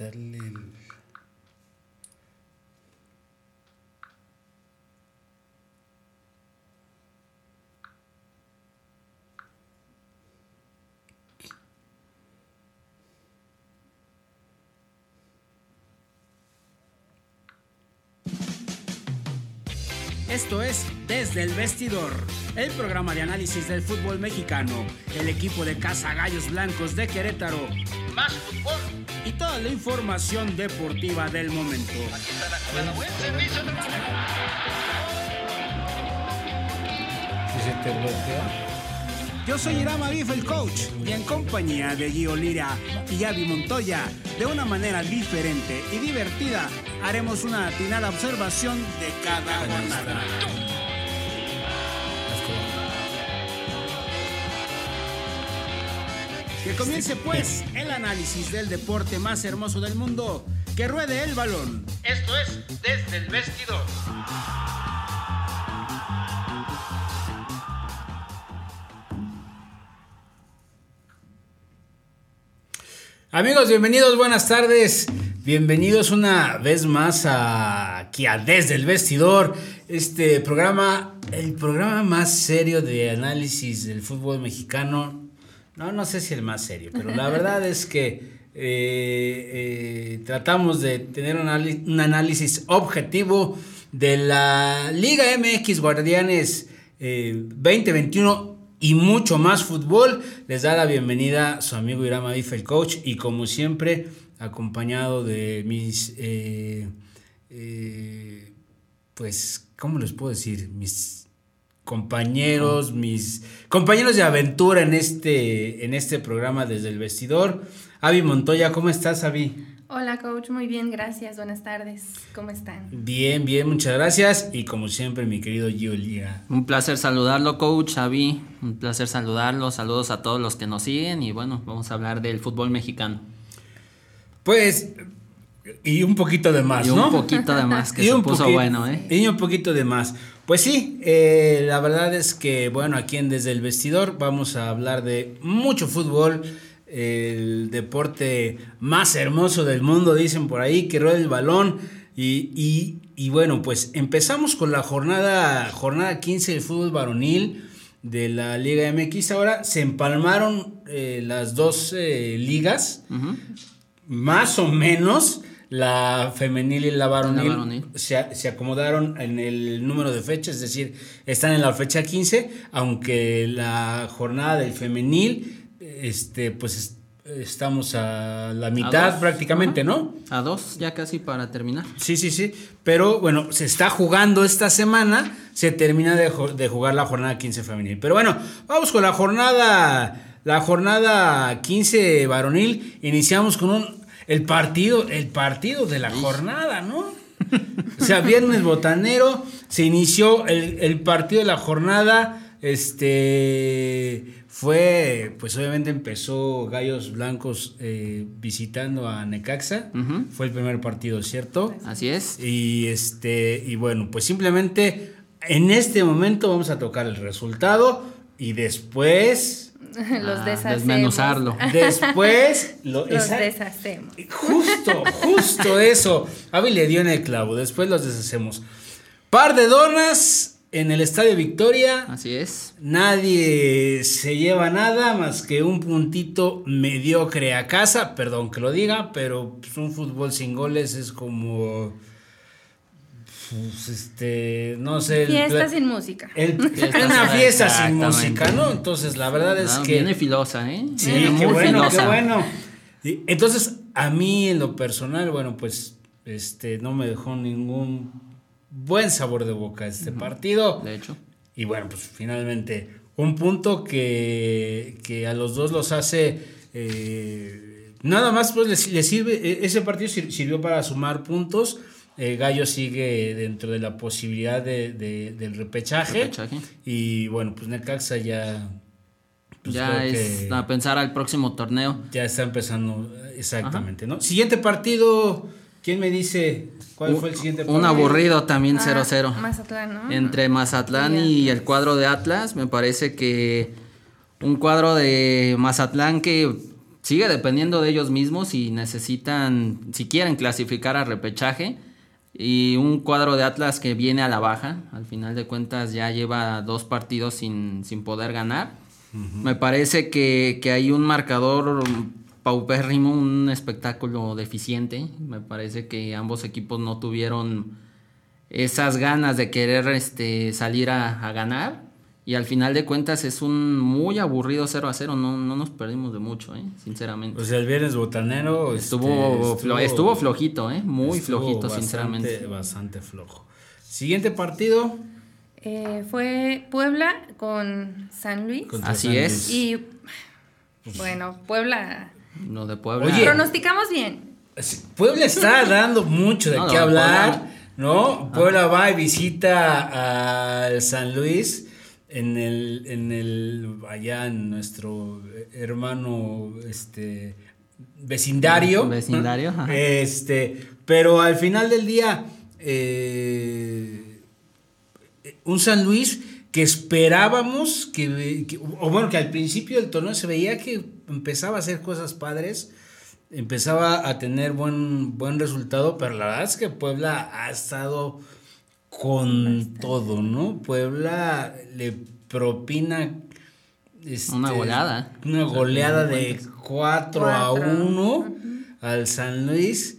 quitarle el... Esto es Desde el Vestidor, el programa de análisis del fútbol mexicano, el equipo de Casa Gallos Blancos de Querétaro, más fútbol y toda la información deportiva del momento. Se te bloquea. Yo soy Irama Biff, el coach, y en compañía de Gio Lira y Avi Montoya, de una manera diferente y divertida, haremos una atinada observación de cada jornada. Que comience pues el análisis del deporte más hermoso del mundo, que ruede el balón. Esto es Desde el Vestidor. Amigos, bienvenidos, buenas tardes. Bienvenidos una vez más a, aquí a Desde el Vestidor, este programa, el programa más serio de análisis del fútbol mexicano. No, no sé si el más serio, pero la verdad es que eh, eh, tratamos de tener un, análisis objetivo de la Liga MX Guardianes eh, 2021 y mucho más fútbol. Les da la bienvenida su amigo Irama Bife, el coach, y como siempre, acompañado de mis, eh, eh, pues, ¿cómo les puedo decir? Mis compañeros, mis compañeros de aventura en este, en este programa desde el vestidor. Avi Montoya, ¿cómo estás, Avi? Hola coach, muy bien, gracias, buenas tardes, ¿cómo están? Bien, bien, muchas gracias. Y como siempre, mi querido Gio Lira. Un placer saludarlo, coach Xavi. Un placer saludarlo. Saludos a todos los que nos siguen. Y bueno, vamos a hablar del fútbol mexicano. Pues, y un poquito de más, y ¿no? un poquito de más que Y se un puso bueno, ¿eh? Y un poquito de más. Pues sí, eh, la verdad es que, bueno, aquí en Desde el Vestidor vamos a hablar de mucho fútbol, el deporte más hermoso del mundo, dicen por ahí, que rueda el balón. Y, y- y bueno, pues empezamos con la jornada, jornada 15 del fútbol varonil de la Liga MX. Ahora se empalmaron eh, las dos eh, ligas más o menos la femenil y la varonil, La varonil. Se, se acomodaron en el número de fechas, es decir, están en la fecha 15, aunque la jornada del femenil, este, pues es- estamos a la mitad prácticamente, ¿no? A dos, ya casi para terminar. Sí, sí, sí. Pero bueno, se está jugando esta semana. Se termina de, de jugar la jornada 15 femenil. Pero bueno, vamos con la jornada. La jornada 15 varonil. Iniciamos con un. El partido. El partido de la jornada, ¿no? O sea, viernes botanero. Se inició el, el partido de la jornada. Este. Fue. Pues obviamente empezó Gallos Blancos eh, visitando a Necaxa. Fue el primer partido, ¿cierto? Así es. Y este, y bueno, pues simplemente en este momento vamos a tocar el resultado y después, Los Ah, deshacemos. desmenuzarlo. después, lo, Los esa- deshacemos. justo, justo eso. Avi le dio en el clavo, después los deshacemos. Par de donas en el Estadio Victoria. Así es. Nadie se lleva nada más que un puntito mediocre a casa, perdón que lo diga, pero pues, un fútbol sin goles es como, pues, este, no sé, Fiesta sin música. el- Fiesta una fiesta sin música, ¿no? Entonces la verdad es que Viene filosa, ¿eh? Sí, Viene qué muy bueno, qué bueno. Entonces, a mí en lo personal, bueno, pues este no me dejó ningún buen sabor de boca este partido. De hecho. Y bueno, pues finalmente un punto que, que a los dos los hace eh, nada más pues les, les sirve eh, ese partido sir- sirvió para sumar puntos. Eh, Gallo sigue dentro de la posibilidad de, de- del repechaje. Repechaje. Y bueno, pues Necaxa ya pues, ya es a pensar al próximo torneo. ya está empezando exactamente, ¿no? Siguiente partido, ¿quién me dice cuál fue el siguiente partido? Un aburrido también Ah, 0-0. Mazatlán, ¿no? Entre Mazatlán Y y el cuadro de Atlas, me parece que un cuadro de Mazatlán que sigue dependiendo de ellos mismos y necesitan, si quieren clasificar a repechaje, y un cuadro de Atlas que viene a la baja, al final de cuentas ya lleva dos partidos sin, sin poder ganar. Me parece que, que hay un marcador paupérrimo, un espectáculo deficiente. Me parece que ambos equipos no tuvieron esas ganas de querer este, salir a, a ganar. Y al final de cuentas es un muy aburrido 0 a 0. No, no nos perdimos de mucho, ¿eh? sinceramente. O sea, el viernes botanero estuvo, este, estuvo flojito, ¿eh? muy estuvo flojito, bastante- sinceramente. Bastante flojo. Siguiente partido. Eh, fue Puebla con San Luis. contra Así San es. Luis. Y bueno, Puebla. Lo de Puebla. Oye, Pronosticamos bien. Puebla está dando mucho de No, qué no, hablar, Puebla- ¿no? Puebla va y visita al San Luis en el, en el, allá en nuestro hermano, este, vecindario. Vecindario. Este, pero al final del día, eh, un San Luis que esperábamos que, que- o bueno, que al principio del torneo se veía que empezaba a hacer cosas padres, empezaba a tener buen, buen resultado, pero la verdad es que Puebla ha estado con todo, ¿no? Puebla le propina este, Una goleada. Una goleada de 4 a Cuatro. 1 al San Luis.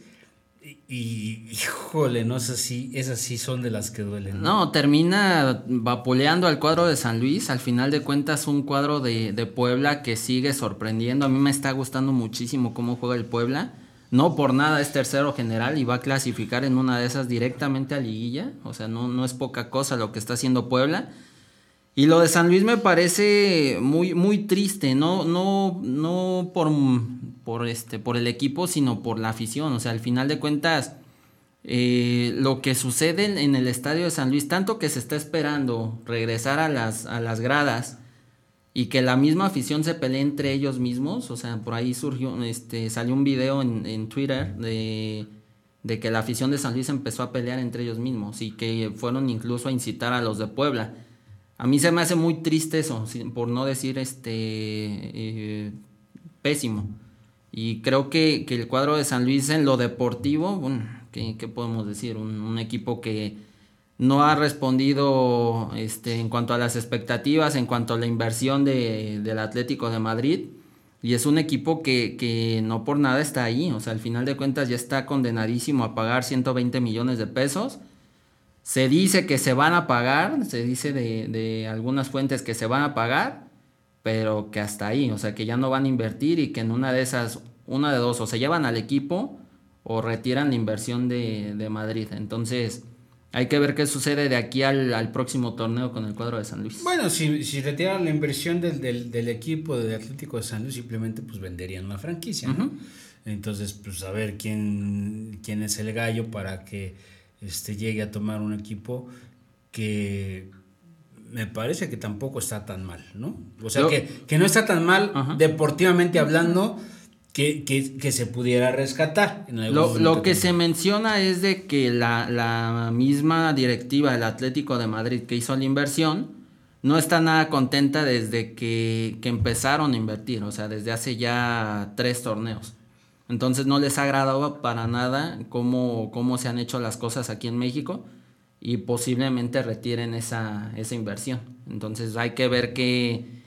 Y, y, híjole, no sé si esas sí son de las que duelen. No, termina vapuleando al cuadro de San Luis. Al final de cuentas, un cuadro de, de Puebla que sigue sorprendiendo. A mí me está gustando muchísimo cómo juega el Puebla. No por nada es tercero general y va a clasificar en una de esas directamente a liguilla. O sea, no, no es poca cosa lo que está haciendo Puebla. Y lo de San Luis me parece muy, muy triste, no, no, no por, por, este, por el equipo, sino por la afición. O sea, al final de cuentas, eh, lo que sucede en, el estadio de San Luis, tanto que se está esperando regresar a las, a las gradas y que la misma afición se pelee entre ellos mismos, o sea, por ahí surgió, este, salió un video en, en Twitter de, de que la afición de San Luis empezó a pelear entre ellos mismos y que fueron incluso a incitar a los de Puebla. A mí se me hace muy triste eso, por no decir este eh, pésimo. Y creo que, que el cuadro de San Luis en lo deportivo, bueno, ¿qué, podemos decir? Un equipo que no ha respondido este, en cuanto a las expectativas, en cuanto a la inversión de, del Atlético de Madrid. Y es un equipo que, que no por nada está ahí. O sea, al final de cuentas ya está condenadísimo a pagar 120 millones de pesos. Se dice que se van a pagar, se dice de, de algunas fuentes que se van a pagar, pero que hasta ahí, o sea, que ya no van a invertir y que en una de esas, una de dos, o se llevan al equipo o retiran la inversión de, de Madrid. Entonces, hay que ver qué sucede de aquí al, al próximo torneo con el cuadro de San Luis. Bueno, si, si retiran la inversión del, del, del equipo de Atlético de San Luis, simplemente pues venderían la franquicia, ¿no? Entonces, pues a ver quién, quién es el gallo para que este, llegue a tomar un equipo que me parece que tampoco está tan mal, ¿no? O sea, Yo- que, que no está tan mal Ajá. deportivamente hablando que, que, que se pudiera rescatar. En Lo, lo que se menciona es de que la, la misma directiva del Atlético de Madrid que hizo la inversión no está nada contenta desde que, que empezaron a invertir, o sea, desde hace ya tres torneos. Entonces no les ha agradado para nada cómo, cómo se han hecho las cosas aquí en México y posiblemente retiren esa, esa inversión. Entonces hay que ver qué,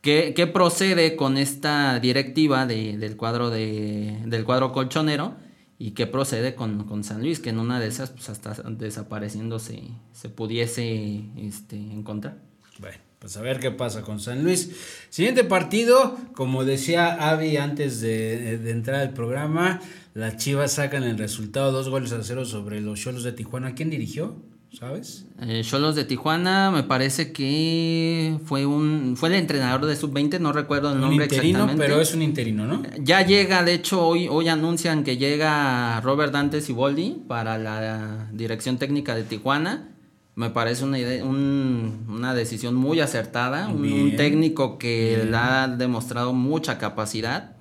qué, procede con esta directiva de- del, cuadro de, del cuadro colchonero y qué procede con, con San Luis, que en una de esas pues hasta desapareciendo se, se pudiese este, encontrar. Bueno, pues a ver qué pasa con San Luis. Siguiente partido, como decía Avi antes de, de entrar al programa, las Chivas sacan el resultado, dos goles a cero sobre los Cholos de Tijuana. ¿Quién dirigió? ¿Sabes? Eh, Cholos de Tijuana, me parece que fue un fue el entrenador de sub-20, no recuerdo el Un nombre interino, exactamente. pero es un interino, ¿no? Ya llega, de hecho, hoy, hoy anuncian que llega Robert Dante Siboldi para la dirección técnica de Tijuana. Me parece una, idea- un- una decisión muy acertada. Un, técnico que le ha demostrado mucha capacidad.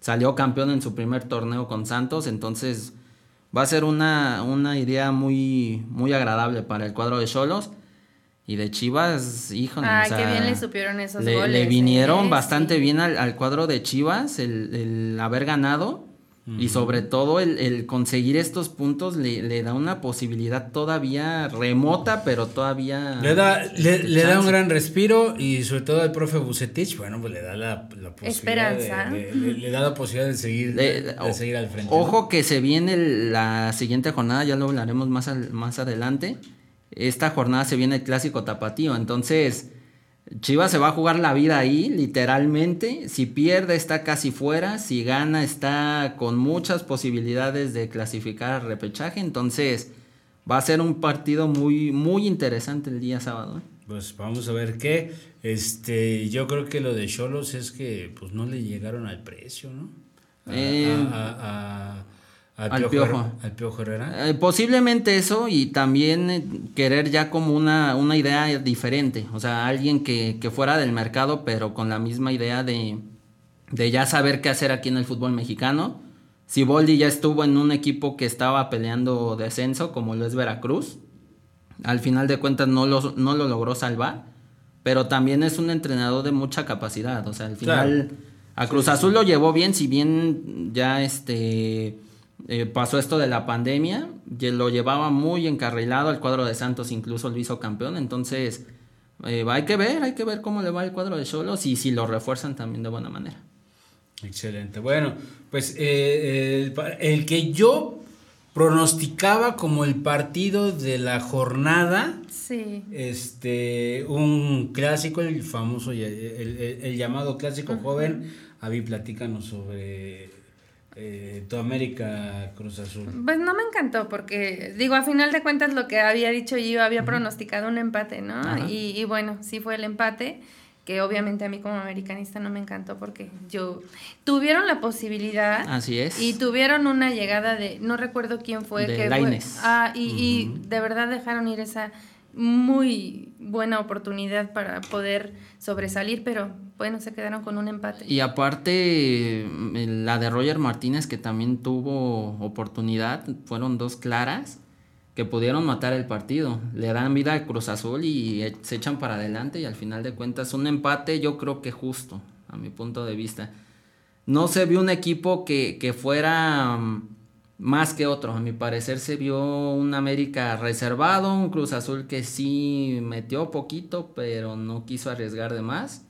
Salió campeón en su primer torneo con Santos, entonces va a ser una, una idea muy, muy agradable para el cuadro de Cholos. Y de Chivas, híjole. Ay, o sea, qué bien le supieron esos le, goles. Le vinieron ¿eh? bastante Sí. bien al, al cuadro de Chivas el, el haber ganado. Y sobre todo el, el conseguir estos puntos le, le da una posibilidad todavía remota, pero todavía... Le da, le, este, le da un gran respiro y sobre todo al profe Bucetich, bueno, pues le da la, la posibilidad. Esperanza. de- de- le, le da la posibilidad de seguir, de, o- seguir al frente. Ojo ¿no? que se viene la siguiente jornada, ya lo hablaremos más, al- más adelante. Esta jornada se viene el clásico tapatío, entonces Chivas se va a jugar la vida ahí, literalmente. Si pierde está casi fuera, si gana está con muchas posibilidades de clasificar al repechaje, entonces va a ser un partido muy, muy interesante el día sábado. ¿eh? Pues vamos a ver qué. Este, yo creo que lo de Cholos es que pues no le llegaron al precio, ¿no? A- Eh, a- a- a- al al Piojo Piojo. Al Piojo Herrera. Eh, posiblemente eso y también eh, querer ya como una, una idea diferente, o sea, alguien que, que fuera del mercado pero con la misma idea de, de ya saber qué hacer aquí en el fútbol mexicano. Siboldi ya estuvo en un equipo que estaba peleando descenso como lo es Veracruz, al final de cuentas no lo, no lo logró salvar, pero también es un entrenador de mucha capacidad, o sea, al final a Cruz Azul lo llevó bien, si bien ya este eh, pasó esto de la pandemia, que lo llevaba muy encarrilado, el cuadro de Santos incluso lo hizo campeón, entonces eh, hay que ver, hay que ver cómo le va el cuadro de Cholos y si lo refuerzan también de buena manera. Excelente. Bueno, pues eh, el, que yo pronosticaba como el partido de la jornada, Sí. este, un clásico, el famoso, y el, el- el llamado clásico joven. Avi, platícanos sobre eh, tu América Cruz Azul. Pues no me encantó porque, digo, a final de cuentas lo que había dicho yo, había pronosticado un empate, ¿no? Y, y bueno, sí fue el empate, que obviamente a mí como americanista no me encantó porque yo tuvieron la posibilidad Así es. y tuvieron una llegada de, no recuerdo quién fue, De que fue- ah, y, y de verdad dejaron ir esa muy buena oportunidad para poder sobresalir, pero bueno, se quedaron con un empate. Y aparte, mm, la de Roger Martínez, que también tuvo oportunidad, fueron dos claras que pudieron matar el partido. Le dan vida a Cruz Azul y eh, se echan para adelante y al final de cuentas un empate yo creo que justo, a mi punto de vista. No se vio un equipo que, que fuera mm, más que otro. A mi parecer se vio un América reservado, un Cruz Azul que sí metió poquito, pero no quiso arriesgar de más.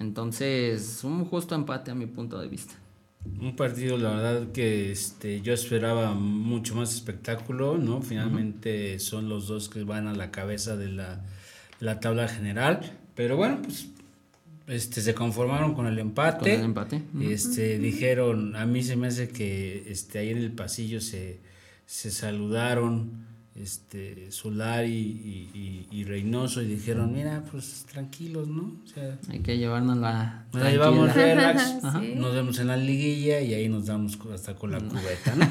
Entonces, un justo empate a mi punto de vista. Un partido, la verdad, que este, yo esperaba mucho más espectáculo, ¿no? Finalmente son los dos que van a la cabeza de la, la tabla general. Pero bueno, pues este, se conformaron con el empate. Con el empate. Ujú. Este, dijeron, a mí se me hace que este, ahí en el pasillo se, se saludaron este, Solari y, y- y Reynoso y dijeron, mira, pues tranquilos, ¿no? O sea, Hay que llevarnos la nos la llevamos relax, Sí. nos vemos en la liguilla y ahí nos damos hasta con la cubeta, ¿no?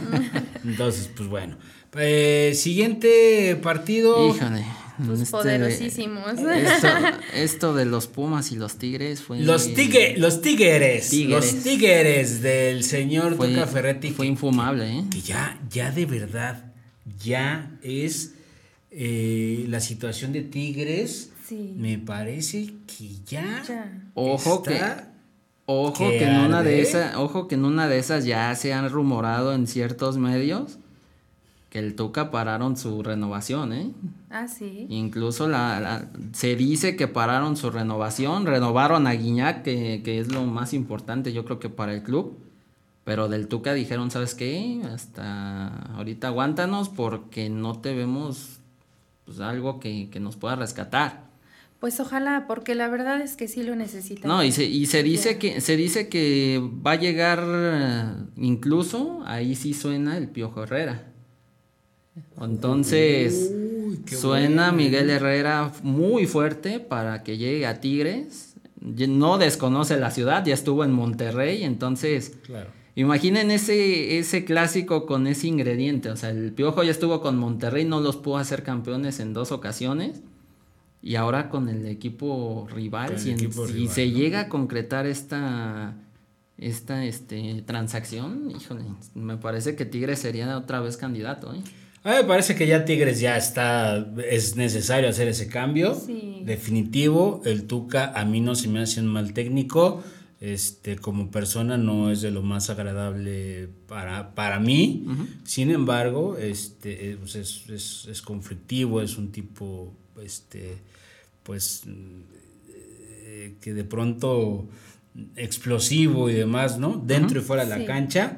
Entonces, pues bueno. Eh, siguiente partido. Híjole. Pues este- poderosísimos. Esto, esto de los Pumas y los Tigres fue. Los, tigre, los tigres, Tigres. los tigres del señor fue, Tuca Ferretti. fue infumable, ¿eh? que ya, ya de verdad, ya es eh, la situación de Tigres. Sí. Me parece que ya, Ya. Ojo que. Ojo que que, en una de esas, ojo que en una de esas ya se han rumorado en ciertos medios que el Tuca pararon su renovación, ¿eh? Ah, sí. Incluso la, la- se dice que pararon su renovación, renovaron a Guiñac, que, que es lo más importante yo creo que para el club. Pero del Tuca dijeron, ¿sabes qué? Hasta ahorita aguántanos porque no te vemos pues, algo que, que nos pueda rescatar. Pues ojalá, porque la verdad es que sí lo necesitan. No, y se, y se dice que se dice que va a llegar eh, incluso ahí sí suena el Piojo Herrera. Entonces Uy, suena bueno. Miguel Herrera muy fuerte para que llegue a Tigres. No desconoce la ciudad, ya estuvo en Monterrey, entonces Claro. Imaginen ese, ese clásico con ese ingrediente. O sea, el Piojo ya estuvo con Monterrey, no los pudo hacer campeones en dos ocasiones. Y ahora con el equipo rival, el si, en- equipo si rival, se ¿no? llega a concretar esta, esta este, transacción, híjole, me parece que Tigres sería otra vez candidato. ¿eh? A mí me parece que ya Tigres ya está, es necesario hacer ese cambio. Sí. Definitivo, el Tuca a mí no se me hace un mal técnico. Este, como persona no es de lo más agradable para, para mí. Sin embargo, este, eh, pues es, es, es conflictivo, es un tipo, este, pues, eh, que de pronto explosivo y demás, ¿no? Dentro y fuera de la cancha.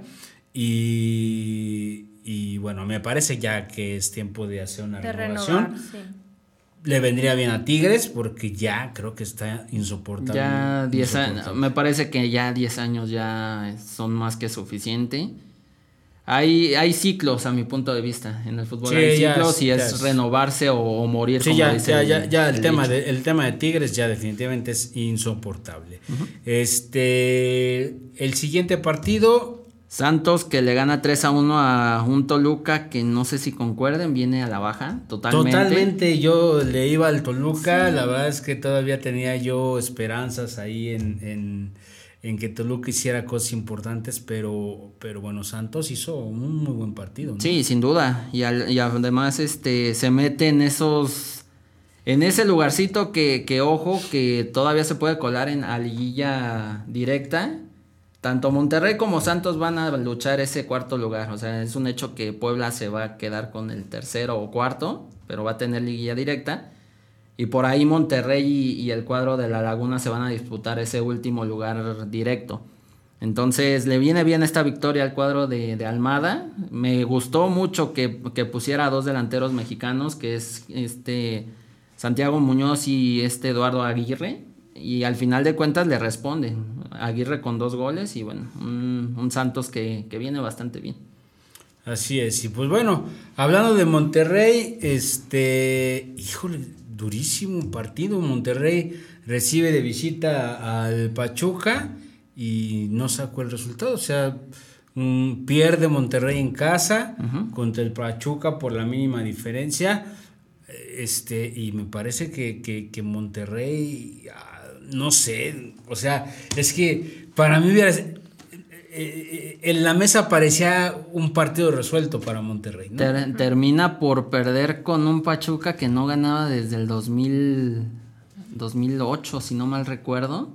Y, y bueno, me parece ya que es tiempo de hacer una De renovación. renovar, sí. Le vendría bien a Tigres porque ya creo que está insoportable. Ya 10 años, me parece que ya 10 años ya son más que suficiente. Hay, hay ciclos a mi punto de vista en el fútbol. Sí, hay ya ciclos es- y ya es, es. renovarse o, o morir. Sí, como ya, dice ya, ya, ya el, tema dicho. de, el tema de Tigres ya definitivamente es insoportable. Este, el siguiente partido, Santos que le gana 3 a 1 a un Toluca que no sé si concuerden, viene a la baja totalmente. totalmente yo le iba al Toluca, la verdad es que todavía tenía yo esperanzas ahí en, en, en que Toluca hiciera cosas importantes, pero, pero bueno, Santos hizo un muy buen partido. ¿no? Sí, sin duda. Y, al- y además este se mete en esos en ese lugarcito que, que ojo que todavía se puede colar en a liguilla directa. Tanto Monterrey como Santos van a luchar ese cuarto lugar. O sea, es un hecho que Puebla se va a quedar con el tercero o cuarto, pero va a tener liguilla directa. Y por ahí Monterrey y, el cuadro de la Laguna se van a disputar ese último lugar directo. Entonces le viene bien esta victoria al cuadro de, de Almada. Me gustó mucho que, que pusiera a dos delanteros mexicanos, que es este Santiago Muñoz y este Eduardo Aguirre. Y al final de cuentas le responde. Aguirre con dos goles y bueno, un, un Santos que, que viene bastante bien. Así es, y pues bueno, hablando de Monterrey, este, híjole, durísimo partido. Monterrey recibe de visita al Pachuca y no sacó el resultado. O sea, mm, pierde Monterrey en casa contra el Pachuca por la mínima diferencia. Este, y me parece que, que, que Monterrey, no sé, o sea, es que para mí hubiera eh, en la mesa parecía un partido resuelto para Monterrey. ¿no? Ter- termina por perder con un Pachuca que no ganaba desde el 2000, 2008, si no mal recuerdo.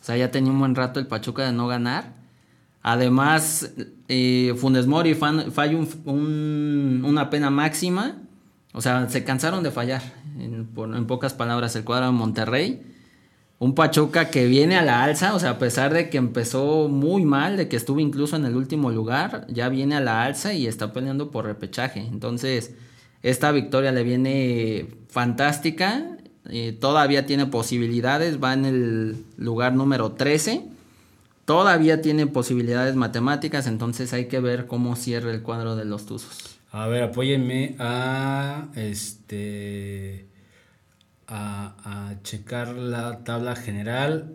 O sea, ya tenía un buen rato el Pachuca de no ganar. Además, eh, Funes Mori falla un- un- una pena máxima. O sea, se cansaron de fallar, en, por- en pocas palabras, el cuadro de Monterrey. Un Pachuca que viene a la alza, o sea, a pesar de que empezó muy mal, de que estuvo incluso en el último lugar, ya viene a la alza y está peleando por repechaje. Entonces, esta victoria le viene fantástica. eh, todavía tiene posibilidades, va en el lugar número 13. Todavía tiene posibilidades matemáticas, entonces hay que ver cómo cierra el cuadro de los Tuzos. A ver, apóyenme a este a, a checar la tabla general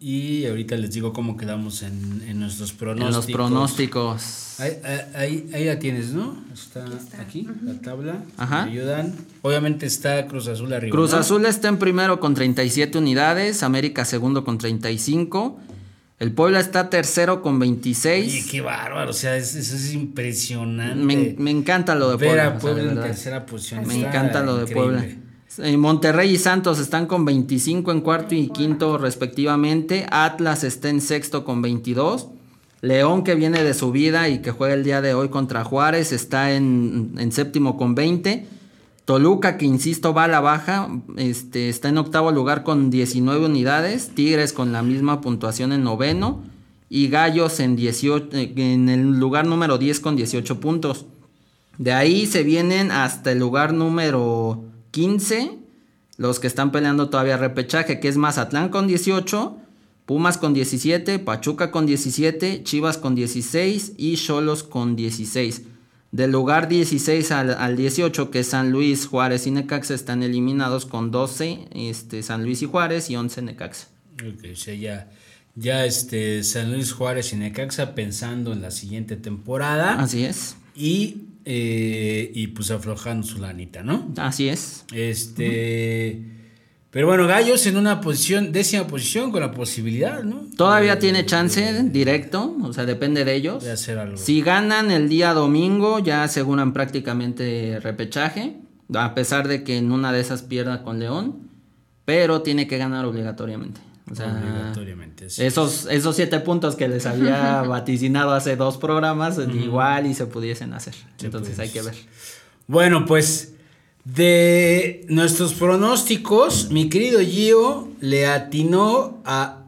y ahorita les digo cómo quedamos en, en nuestros pronósticos. En los pronósticos. Ahí, ahí, ahí la tienes, ¿no? Está aquí, la tabla. Ajá. Me ayudan. Obviamente está Cruz Azul arriba. Cruz ¿no? Azul está en primero con 37 unidades, América segundo con 35, el Puebla está tercero con 26. Oye, qué bárbaro, o sea, es- eso es impresionante. me, me encanta lo de Ver Puebla. a o sea, Puebla en tercera posición. Me está encanta lo de increíble. Puebla. Eh, Monterrey y Santos están con 25 en cuarto y quinto respectivamente. Atlas está en sexto con 22. León que viene de subida y que juega el día de hoy contra Juárez está en, séptimo con 20. Toluca que insisto va a la baja, este, está en octavo lugar con 19 unidades. Tigres con la misma puntuación en noveno. Y Gallos en, 18, eh, en el lugar número 10 con 18 puntos. De ahí se vienen hasta el lugar número 15, los que están peleando todavía repechaje, que es Mazatlán con 18, Pumas con 17, Pachuca con 17, Chivas con 16 y Cholos con 16. Del lugar 16 al, al 18, que es San Luis, Juárez y Necaxa, están eliminados con 12, este, San Luis y Juárez y 11 Necaxa. Ok, o sea, ya, ya este, San Luis Juárez y Necaxa pensando en la siguiente temporada Así es, y, eh, y pues aflojando su lanita, ¿no? así es. Este, Pero bueno, Gallos en una posición, décima posición con la posibilidad, ¿no? Todavía tiene chance directo, o sea, depende de ellos. de hacer algo. Si ganan el día domingo, ya aseguran prácticamente repechaje, a pesar de que en una de esas pierda con León, pero tiene que ganar obligatoriamente. O sea, Obligatoriamente, sí. Esos, esos siete puntos que les había vaticinado hace dos programas, igual y se pudiesen hacer. Entonces hay que ver. Bueno, pues de nuestros pronósticos, mi querido Gio le atinó a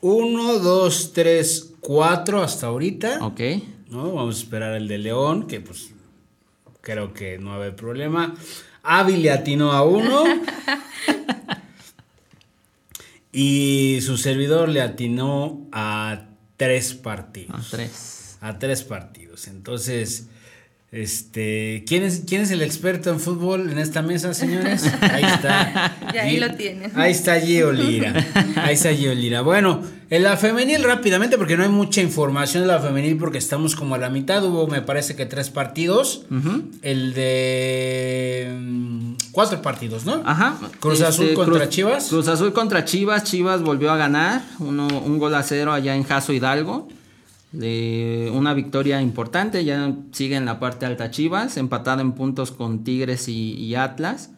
1, 2, 3, 4 hasta ahorita. Ok. ¿no? Vamos a esperar el de León, que pues creo que no va a haber problema. Avi le atinó a uno. y su servidor le atinó a tres partidos. A tres. A tres partidos. Entonces, este, ¿quién es, ¿quién es el experto en fútbol en esta mesa, señores? Ahí está. Y ahí lo tienen. Ahí está Gio Lira. Ahí está Gio Lira. Bueno, en la femenil rápidamente, porque no hay mucha información de la femenil, porque estamos como a la mitad. Hubo, me parece que tres partidos. El de mm, cuatro partidos, ¿no? Ajá. Cruz Azul Este, contra Cruz- Chivas. Cruz Azul contra Chivas. Chivas volvió a ganar. Uno, un gol a cero allá en Jaso Hidalgo. De una victoria importante. Ya sigue en la parte alta Chivas. Empatado en puntos con Tigres y, y Atlas.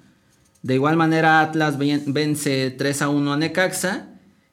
De igual manera, Atlas ven- vence 3 a 1 a Necaxa.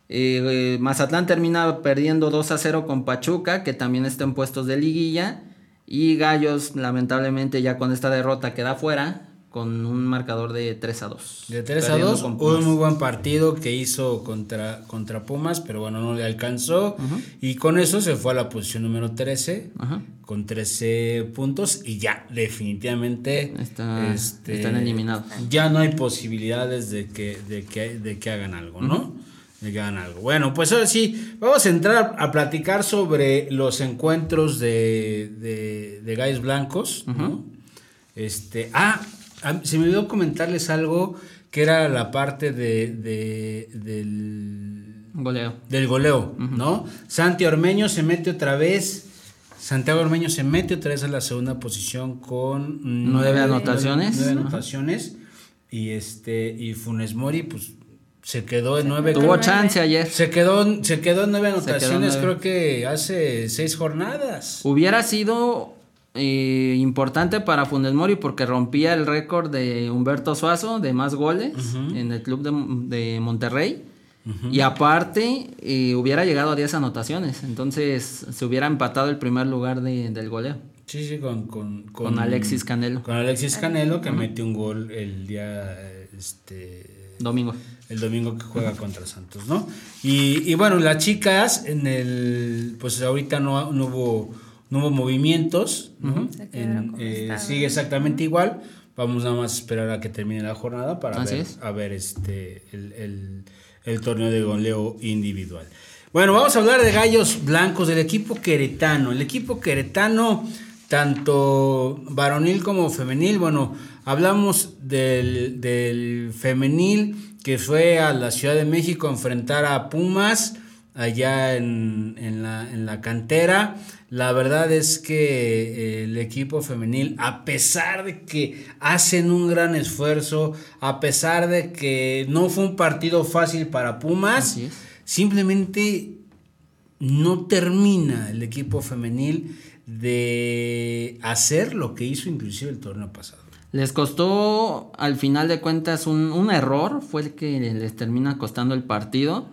Eh, eh, Mazatlán termina perdiendo 2 a 0 con Pachuca, que también está en puestos de liguilla. Y Gallos, lamentablemente, ya con esta derrota queda fuera, con un marcador de 3 a 2. De 3 a Perdiendo 2, con un muy buen partido que hizo contra, contra Pumas, pero bueno, no le alcanzó. Y con eso se fue a la posición número 13, Ajá. con 13 puntos. Y ya, definitivamente Está- este, están eliminados. Ya no hay posibilidades de que, de que, de que hagan algo, ¿no? De que hagan algo. Bueno, pues ahora sí, vamos a entrar a platicar sobre los encuentros de, de, de Gallos Blancos, ¿no? Este, ah, se me olvidó comentarles algo que era la parte de, de- del, Goleo. del goleo, ¿no? Santi Ormeño se mete otra vez. Santiago Ormeño se mete otra vez a la segunda posición con Nueve anotaciones. Nueve Ajá. anotaciones. Y este, y Funes Mori, pues, se quedó en nueve. Tuvo chance ayer. Se quedó, se quedó en nueve quedó en anotaciones, nueve. creo que hace seis jornadas. Hubiera sido eh, importante para Funes Mori porque rompía el récord de Humberto Suazo de más goles en el club de, de Monterrey. Y aparte, eh, hubiera llegado a 10 anotaciones. Entonces, se hubiera empatado el primer lugar de- del goleo. Sí, sí, con, con, Con Alexis Canelo. Con Alexis Canelo, que metió un gol el día, este, Domingo. el domingo que juega contra Santos, ¿no? Y, y bueno, las chicas en el, pues ahorita no, no hubo, no hubo movimientos, eh, estaban. sigue exactamente igual. Vamos nada más a esperar a que termine la jornada para ver, es. a ver este el, el- el torneo de goleo individual. Bueno, vamos a hablar de gallos blancos del equipo queretano. El equipo queretano, tanto varonil como femenil, bueno, hablamos del, del femenil que fue a la Ciudad de México a enfrentar a Pumas allá en, en la, en la cantera. La verdad es que eh, el equipo femenil, a pesar de que hacen un gran esfuerzo, a pesar de que no fue un partido fácil para Pumas, simplemente no termina el equipo femenil de hacer lo que hizo inclusive el torneo pasado. Les costó, al final de cuentas, un, un error. Fue el que les termina costando el partido.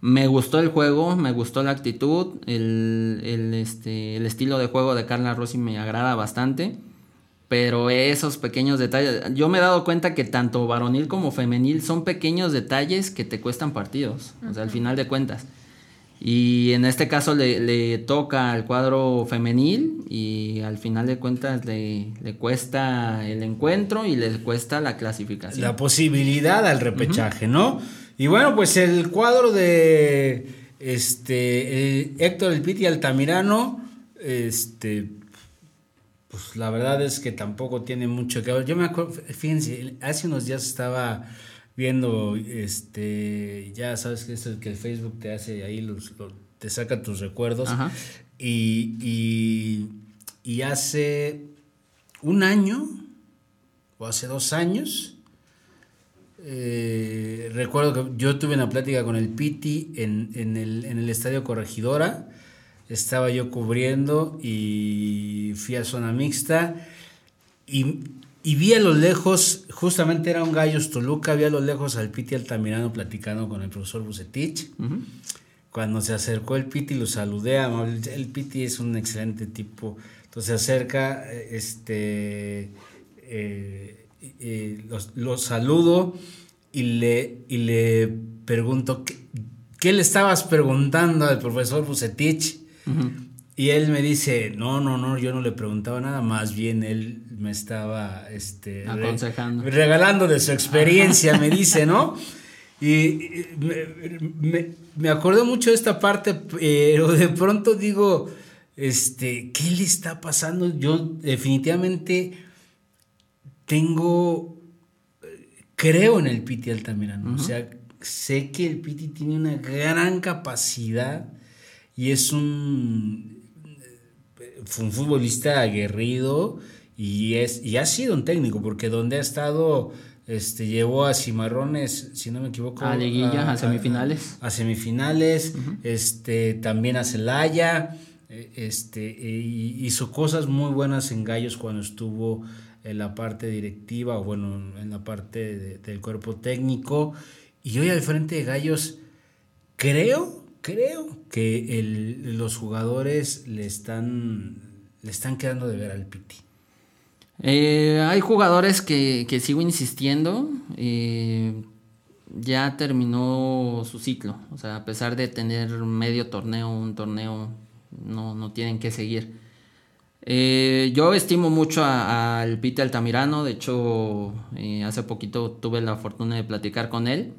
Me gustó el juego, me gustó la actitud. El, el, este, el estilo de juego de Carla Rossi me agrada bastante. Pero esos pequeños detalles. Yo me he dado cuenta que tanto varonil como femenil son pequeños detalles que te cuestan partidos. O sea, al final de cuentas. Y en este caso le, le toca al cuadro femenil y al final de cuentas le, le cuesta el encuentro y le cuesta la clasificación. La posibilidad al repechaje, ¿no? Y bueno, pues el cuadro de este eh, Héctor El Piti Altamirano, este, pues la verdad es que tampoco tiene mucho que ver. Yo me acuerdo, fíjense, hace unos días estaba viendo, este, ya sabes que es el que el Facebook te hace ahí, los, te saca tus recuerdos. Ajá. Y, y, y hace un año, o hace dos años, eh, recuerdo que yo tuve una plática con el Piti en, en, el, en el Estadio Corregidora. Estaba yo cubriendo y fui a zona mixta y, y vi a lo lejos, justamente era un Gallos Toluca, vi a lo lejos al Piti Altamirano platicando con el profesor Bucetich. Cuando se acercó el Piti lo saludé, el Piti es un excelente tipo, entonces se acerca, este, eh, eh, lo, saludo y le, y le pregunto, ¿qué, ¿qué, le estabas preguntando al profesor Bucetich? Y él me dice, no, no, no, yo no le preguntaba nada, más bien él me estaba este, aconsejando. regalando de su experiencia, me dice, ¿no? Y me, me, acordé mucho de esta parte, pero de pronto digo, este, ¿qué le está pasando? Yo definitivamente tengo, creo en el Piti Altamirano, o sea, sé que el Piti tiene una gran capacidad y es un, un futbolista aguerrido y, es, y ha sido un técnico, porque donde ha estado este, llevó a Cimarrones, si no me equivoco. A Liguilla, a, semifinales. A, semifinales, este, también a Celaya. E, este, e, hizo cosas muy buenas en Gallos cuando estuvo en la parte directiva, o bueno, en la parte del cuerpo técnico. Y hoy al frente de Gallos, creo, creo que los jugadores le están, le están quedando de ver al Piti. Eh, hay jugadores que, que sigo insistiendo. Eh, ya terminó su ciclo. O sea, a pesar de tener medio torneo, un torneo, no, no tienen que seguir. Eh, yo estimo mucho al Pite Altamirano. De hecho, hace poquito tuve la fortuna de platicar con él.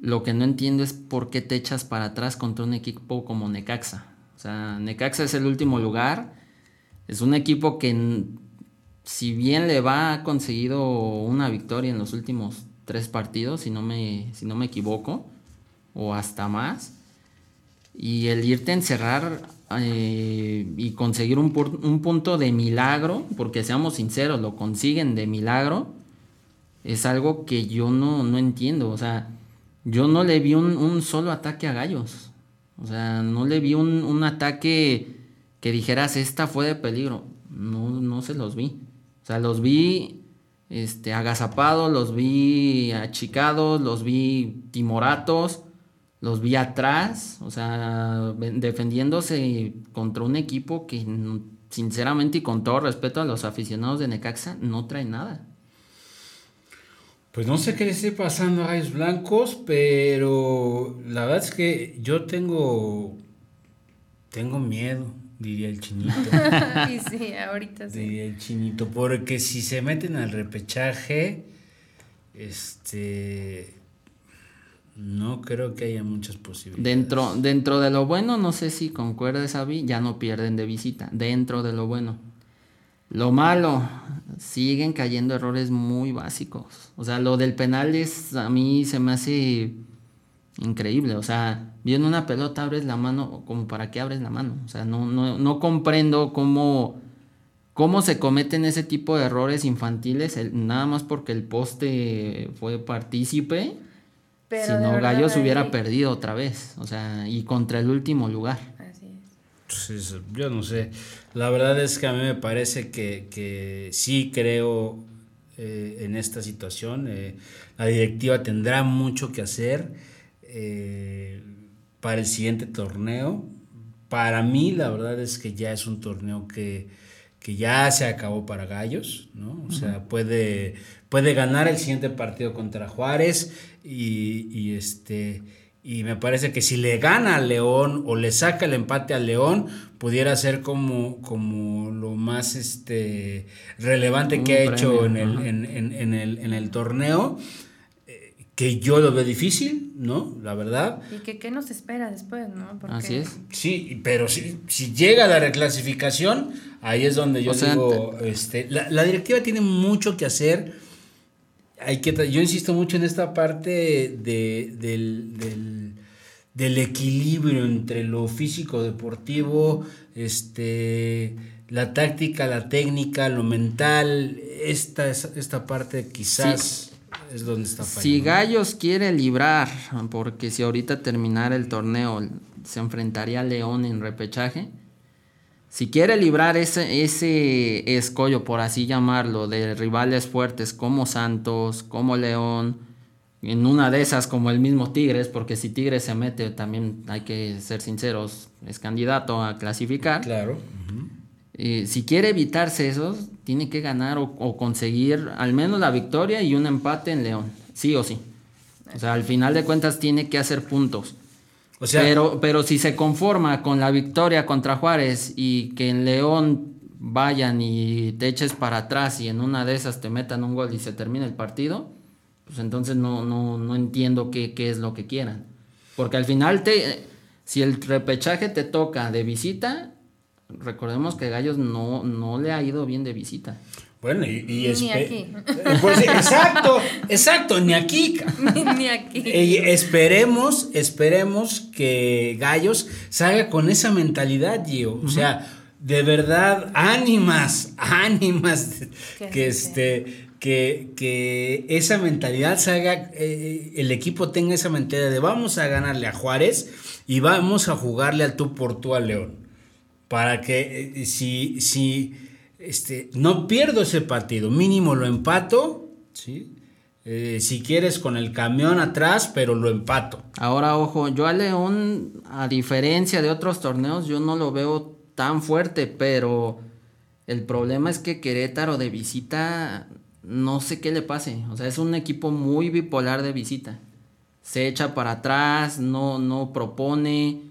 Lo que no entiendo es por qué te echas para atrás contra un equipo como Necaxa. O sea, Necaxa es el último lugar. Es un equipo que si bien le va, ha conseguido una victoria en los últimos tres partidos, si no me, si no me equivoco, o hasta más. Y el irte a encerrar eh, y conseguir un, un, punto de milagro, porque seamos sinceros, lo consiguen de milagro, es algo que yo no, no entiendo. O sea, yo no le vi un, un, solo ataque a Gallos. O sea, no le vi un, un ataque que dijeras, esta fue de peligro. No, no se los vi. O sea, los vi este, agazapados, los vi achicados, los vi timoratos, los vi atrás, o sea, defendiéndose contra un equipo que sinceramente y con todo respeto a los aficionados de Necaxa no trae nada. Pues no sé qué le esté pasando a Gallos Blancos, pero la verdad es que yo tengo tengo miedo diría el chinito. sí, sí, ahorita sí. Diría el chinito, porque si se meten al repechaje, este, no creo que haya muchas posibilidades. Dentro, dentro de lo bueno, no sé si concuerdes, Avi, ya no pierden de visita, dentro de lo bueno. Lo malo, siguen cayendo errores muy básicos. O sea, lo del penal es, a mí se me hace increíble. O sea, viendo una pelota abres la mano, como para qué abres la mano. O sea, no, no, no comprendo cómo, cómo se cometen ese tipo de errores infantiles, nada más porque el poste fue partícipe. Si no, Gallos hubiera perdido otra vez. O sea, y contra el último lugar. Así es. yo no sé. La verdad es que a mí me parece que, que sí creo eh, en esta situación. Eh, la directiva tendrá mucho que hacer eh, para el siguiente torneo. Para mí, la verdad es que ya es un torneo que, que ya se acabó para Gallos, ¿no? O sea, puede, puede ganar el siguiente partido contra Juárez y, y, este... Y me parece que si le gana a León o le saca el empate a León, pudiera ser como, como lo más este, relevante que ha hecho en el, en, en, el, en el torneo que yo lo veo difícil, ¿no? La verdad. Y que qué nos espera después, ¿no? Así es. Sí, pero si, si llega la reclasificación, ahí es donde yo digo, este, la, directiva tiene mucho que hacer. Hay que, yo insisto mucho en esta parte de, del, del, del equilibrio entre lo físico deportivo, este, la táctica, la técnica, lo mental, esta, esta parte quizás es donde está Si fallando. Gallos quiere librar, porque si ahorita terminara el torneo se enfrentaría a León en repechaje. Si quiere librar ese, ese escollo, por así llamarlo, de rivales fuertes como Santos, como León, en una de esas como el mismo Tigres, porque si Tigres se mete, también hay que ser sinceros, es candidato a clasificar. Claro. Eh, si quiere evitarse esos, tiene que ganar o, o conseguir al menos la victoria y un empate en León, sí o sí. O sea, al final de cuentas tiene que hacer puntos. Pero, pero si se conforma con la victoria contra Juárez y que en León vayan y te eches para atrás y en una de esas te metan un gol y se termine el partido, pues entonces no, no, no entiendo qué, qué es lo que quieran. Porque al final te, si el repechaje te toca de visita, recordemos que Gallos no, no le ha ido bien de visita. Bueno, y, y Ni aquí. Pues, exacto, exacto, ni aquí. Ni aquí. Y esperemos, esperemos que Gallos salga con esa mentalidad, Gio. O sea, de verdad, ánimas, ánimas. Que este, que, que esa mentalidad salga, eh, el equipo tenga esa mentalidad de vamos a ganarle a Juárez y vamos a jugarle al tú por tú al León. Para que eh, si, si este, no pierdo ese partido, mínimo lo empato, ¿sí? Eh, si quieres con el camión atrás, pero lo empato. Ahora, ojo, yo a León, a diferencia de otros torneos, yo no lo veo tan fuerte, pero el problema es que Querétaro de visita, no sé qué le pase. O sea, es un equipo muy bipolar de visita. Se echa para atrás, no, no propone,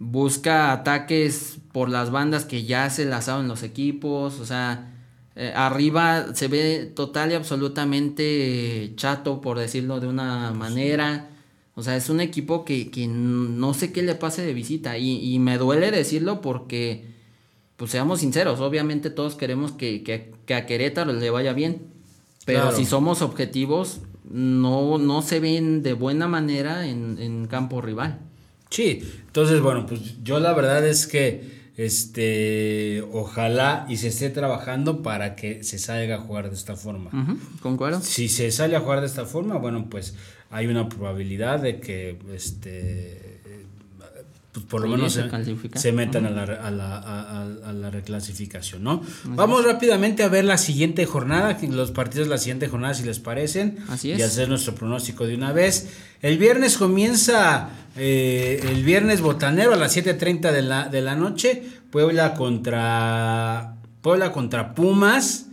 busca ataques por las bandas que ya se las saben los equipos, o sea, eh, arriba se ve total y absolutamente chato, por decirlo de una manera. O sea, es un equipo que, que no sé qué le pase de visita. Y, y me duele decirlo porque, pues seamos sinceros, obviamente todos queremos que, que- que a Querétaro le vaya bien. Pero Claro. si somos objetivos, no, no se ven de buena manera en, en campo rival. Sí, entonces, bueno, pues yo la verdad es que este ojalá y se esté trabajando para que se salga a jugar de esta forma. Ujú, ¿Concuerdo? Si se sale a jugar de esta forma, bueno, pues hay una probabilidad de que este pues por lo Sí, menos se se, califica. se metan a, la, a, la, a- a- a la reclasificación, ¿no? Vamos rápidamente a ver la siguiente jornada, los partidos de la siguiente jornada, si les parecen. Así es. Y hacer nuestro pronóstico de una vez. El viernes comienza eh, el viernes botanero a las 7.30 de la, de la noche. Puebla contra Puebla contra Pumas.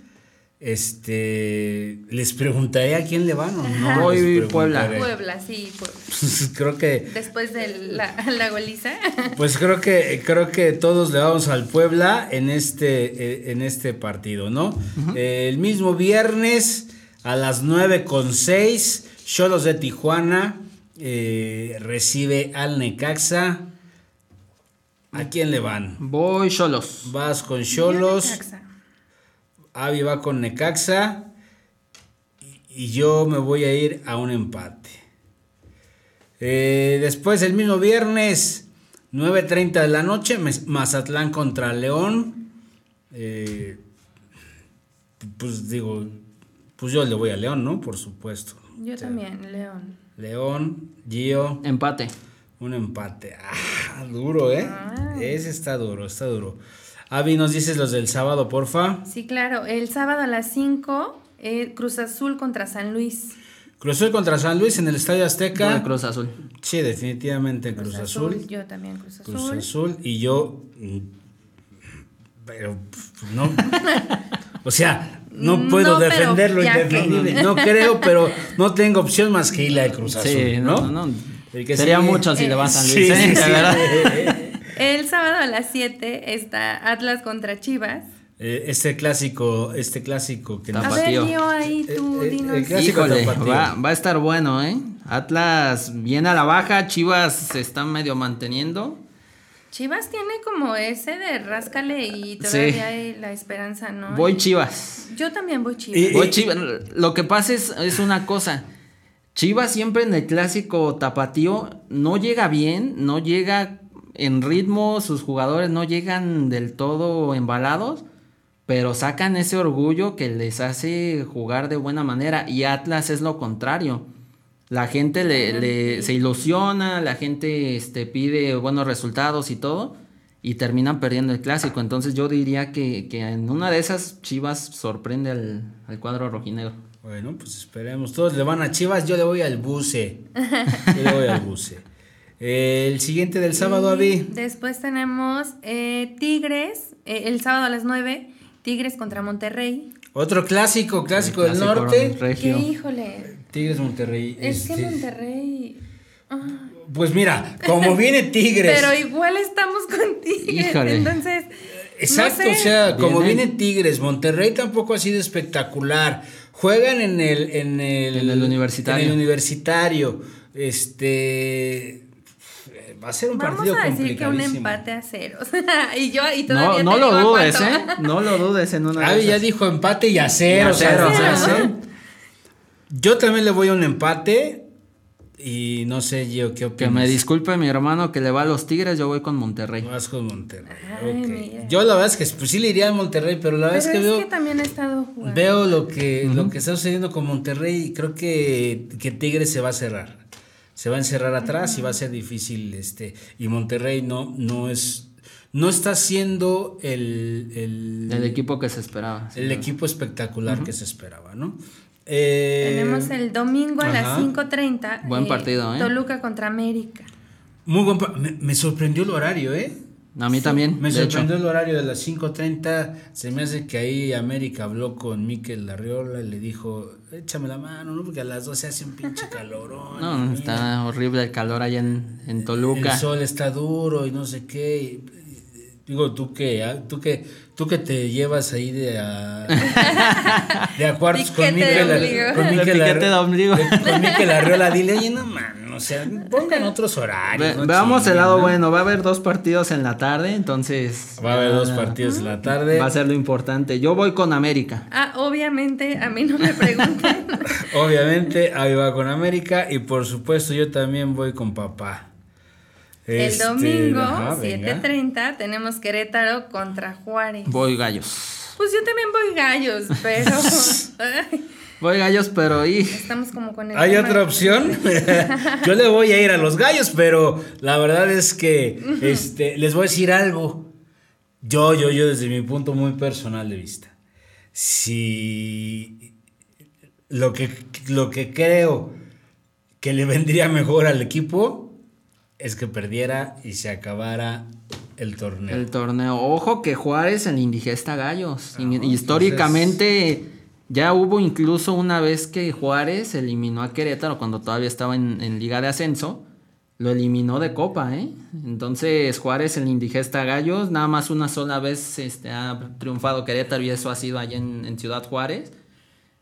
Este, les preguntaré a quién le van o no. Voy Puebla. Puebla, sí. Puebla. creo que Después de la, la goliza. pues creo que creo que todos le vamos al Puebla en este eh, en este partido, ¿no? Eh, el mismo viernes a las 9 con 6 Cholos de Tijuana eh, recibe al Necaxa. ¿A quién le van? Voy solos. Vas con Cholos, Necaxa. Avi va con Necaxa y, yo me voy a ir a un empate. Eh, después el mismo viernes 9.30 de la noche Mazatlán contra León. Eh, pues digo, pues yo le voy a León, ¿no? Por supuesto. Yo también, León. León, Gio, Empate. un empate. Ah, duro, ¿eh? Ese está duro, está duro. Avi, ¿nos dices los del sábado, porfa? Sí, claro. El sábado a las 5, eh, Cruz Azul contra San Luis. Cruz Azul contra San Luis en el Estadio Azteca. Cruz Azul. Sí, definitivamente Cruz, Azul. Yo también Cruz Azul. Cruz Azul y yo. mm, Pero no. o sea, no puedo No, defender lo. No creo, pero no tengo opción más que ir a Cruz Azul. Sí, ¿no? no, no, no. El que Sería sigue- mucho si le vas a San Sí, Luis. sí, ¿eh? Sí. El sábado a las 7 está Atlas contra Chivas. Eh, este clásico, este clásico que A ver. Leo, ahí tú, Eh, eh, dinos. el clásico Híjole, tapatío. va, va a estar bueno, ¿eh? Atlas viene a la baja, Chivas se está medio manteniendo. Chivas tiene como ese de ráscale y Sí. todavía hay la esperanza, ¿no? Voy Chivas. Yo también voy Chivas. Voy Chivas. Lo que pasa es, es una cosa. Chivas siempre en el clásico tapatío no llega bien, no llega en ritmo, sus jugadores no llegan del todo embalados, pero sacan ese orgullo que les hace jugar de buena manera y Atlas es lo contrario. La gente le, le- se ilusiona, la gente este, pide buenos resultados y todo y terminan perdiendo el clásico. Entonces yo diría que, que en una de esas Chivas sorprende al, al cuadro rojinegro. Bueno, pues esperemos. Todos le van a Chivas, yo le voy al buce. Yo le voy al buce. El siguiente del sábado, Avi. Después tenemos eh, Tigres, eh, el sábado a las 9, Tigres contra Monterrey. Otro clásico, clásico del norte. Que híjole, Tigres Monterrey. es que este, Monterrey... ah, Pues mira, como viene Tigres. Pero igual estamos con Tigres, Híjole. entonces... Exacto, no sé. o sea, como Viene- viene Tigres, Monterrey tampoco ha sido espectacular. Juegan en el en el, En el universitario. en el universitario. Este va a ser un Vamos partido a decir que un empate a ceros. y yo, y No, todavía no te lo dudes. ¿eh? No lo dudes en una Avi ya dijo empate y a cero. Y a o sea, cero, ya ¿no? sé. Yo también le voy a un empate y no sé yo qué Que opinas. me disculpe mi hermano que le va a los Tigres, yo voy con Monterrey. Vas con Monterrey. Ay. Yo la verdad es que pues, sí le iría a Monterrey, pero la verdad es es que veo que también ha estado jugando. Veo lo que, lo que está sucediendo con Monterrey y creo que, que Tigres se va a cerrar. Se va a encerrar atrás y va a ser difícil. este Y Monterrey no, no es. No está siendo el, el, El equipo que se esperaba. sí, el claro. equipo espectacular que se esperaba, ¿no? Eh, Tenemos el domingo a ajá. las 5.30. Buen partido, ¿eh? Toluca contra América. Muy buen. Me, me sorprendió el horario, ¿eh? A mí también, Me hecho. sorprendió el horario de las 5.30. Se me hace que ahí América habló con Miquel Larriola y le dijo: Échame la mano, ¿no? Porque a las 12 hace un pinche calorón. No, mira, está horrible el calor allá en, en Toluca. El sol está duro y no sé qué. y- digo, tú que, ah, tú que, tú que te llevas ahí de a, de a cuartos con Miquel, con Miquel, Ar- con Miquel Arriola, dile, oye, no man, o sea, pongan otros horarios. Ve- no veamos el lado ¿no?". bueno, va a haber dos partidos en la tarde, entonces... Va a haber dos ah, partidos en la tarde. Va a ser lo importante. Yo voy con América. Ah, obviamente, a mí no me pregunten. Obviamente, ahí va con América y por supuesto yo también voy con papá. el Este, domingo, ajá, venga. 7.30, tenemos Querétaro contra Juárez. Voy gallos. Pues yo también voy gallos, pero Voy gallos, pero y estamos como con el ¿Hay otra opción? Yo le voy a ir a los gallos, pero la verdad es que este, les voy a decir algo. Yo, yo, yo, desde mi punto muy personal de vista. Si lo que, lo que creo que le vendría mejor al equipo es que perdiera y se acabara el torneo. el torneo. Ojo que Juárez en la indigesta gallos. Y- históricamente ya hubo incluso una vez que Juárez eliminó a Querétaro cuando todavía estaba en, en Liga de Ascenso. Lo eliminó de Copa, ¿eh? Entonces Juárez en la indigesta gallos. Nada más una sola vez este, ha triunfado Querétaro y eso ha sido allá en, en Ciudad Juárez.